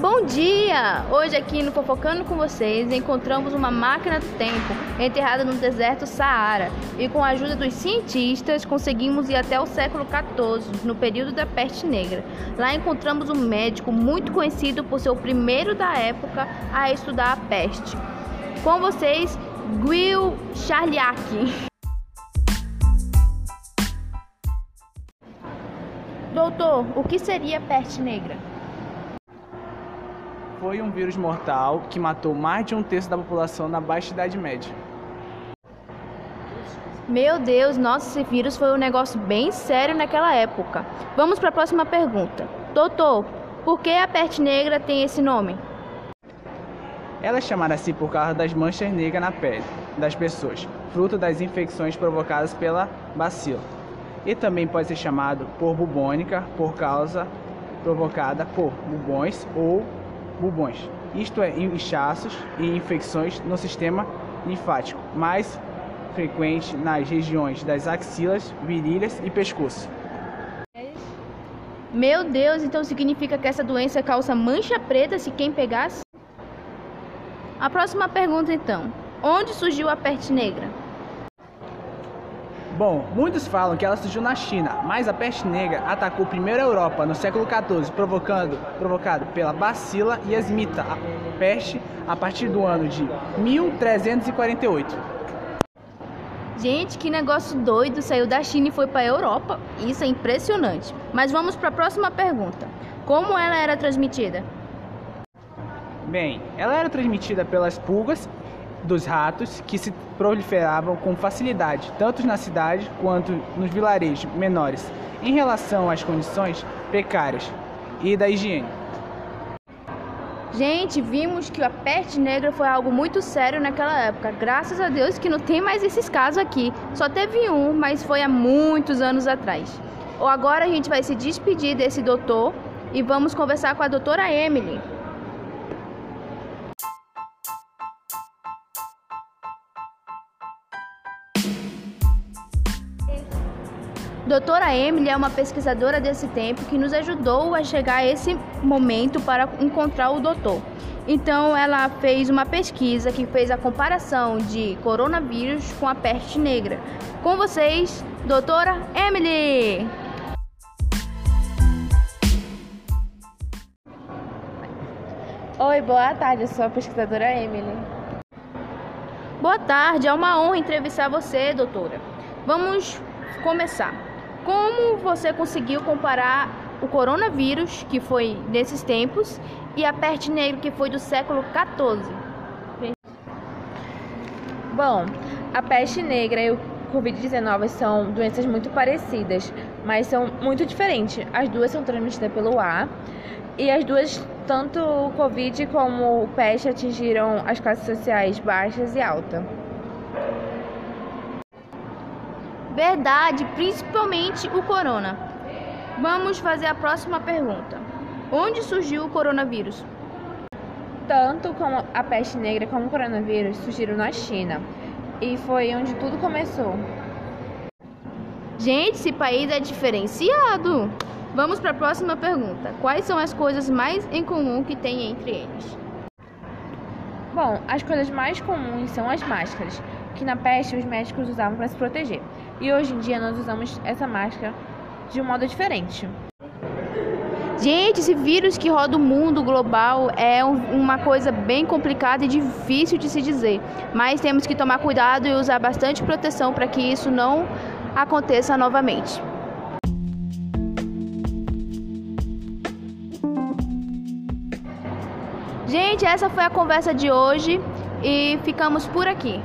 Bom dia! Hoje aqui no Fofocando com vocês encontramos uma máquina do tempo enterrada no deserto Saara e com a ajuda dos cientistas conseguimos ir até o século XIV, no período da peste negra. Lá encontramos um médico muito conhecido por ser o primeiro da época a estudar a peste. Com vocês, Guil Charliak. Doutor, o que seria peste negra? Foi um vírus mortal que matou mais de um terço da população na Baixa Idade Média. Meu Deus, nossa, esse vírus foi um negócio bem sério naquela época. Vamos para a próxima pergunta. Doutor, por que a peste negra tem esse nome? Ela é chamada assim por causa das manchas negras na pele das pessoas, fruto das infecções provocadas pela bacila. E também pode ser chamado por bubônica por causa provocada por bubões ou bubões, isto é, inchaços e infecções no sistema linfático, mais frequente nas regiões das axilas, virilhas e pescoço. Meu Deus, então significa que essa doença causa mancha preta se quem pegasse? A próxima pergunta então: onde surgiu a peste negra? Bom, muitos falam que ela surgiu na China, mas a peste negra atacou primeiro a Europa no século XIV, provocando, provocado pela bacila e esmita, a peste, a partir do ano de 1348. Gente, que negócio doido! Saiu da China e foi para a Europa. Isso é impressionante. Mas vamos para a próxima pergunta: como ela era transmitida? Bem, ela era transmitida pelas pulgas dos ratos que se proliferavam com facilidade, tanto na cidade quanto nos vilarejos menores, em relação às condições precárias e da higiene. Gente, vimos que a peste negra foi algo muito sério naquela época. Graças a Deus que não tem mais esses casos aqui. Só teve um, mas foi há muitos anos atrás. Ou agora a gente vai se despedir desse doutor e vamos conversar com a doutora Emily. Doutora Emily é uma pesquisadora desse tempo que nos ajudou a chegar a esse momento para encontrar o doutor. Então, ela fez uma pesquisa que fez a comparação de coronavírus com a peste negra. Com vocês, doutora Emily! Oi, boa tarde, eu sou a pesquisadora Emily. Boa tarde, é uma honra entrevistar você, doutora. Vamos começar. Como você conseguiu comparar o coronavírus, que foi desses tempos, e a peste negra, que foi do século XIV? Bom, a peste negra e o Covid-19 são doenças muito parecidas, mas são muito diferentes. As duas são transmitidas pelo ar e as duas, tanto o Covid como o peste, atingiram as classes sociais baixas e altas. Verdade, principalmente o corona. Vamos fazer a próxima pergunta. Onde surgiu o coronavírus? Tanto como a peste negra como o coronavírus surgiram na China. E foi onde tudo começou. Gente, esse país é diferenciado. Vamos para a próxima pergunta. Quais são as coisas mais em comum que tem entre eles? Bom, as coisas mais comuns são as máscaras, que na peste os médicos usavam para se proteger. E hoje em dia nós usamos essa máscara de um modo diferente. Gente, esse vírus que roda o mundo global é uma coisa bem complicada e difícil de se dizer. Mas temos que tomar cuidado e usar bastante proteção para que isso não aconteça novamente. Gente, essa foi a conversa de hoje e ficamos por aqui.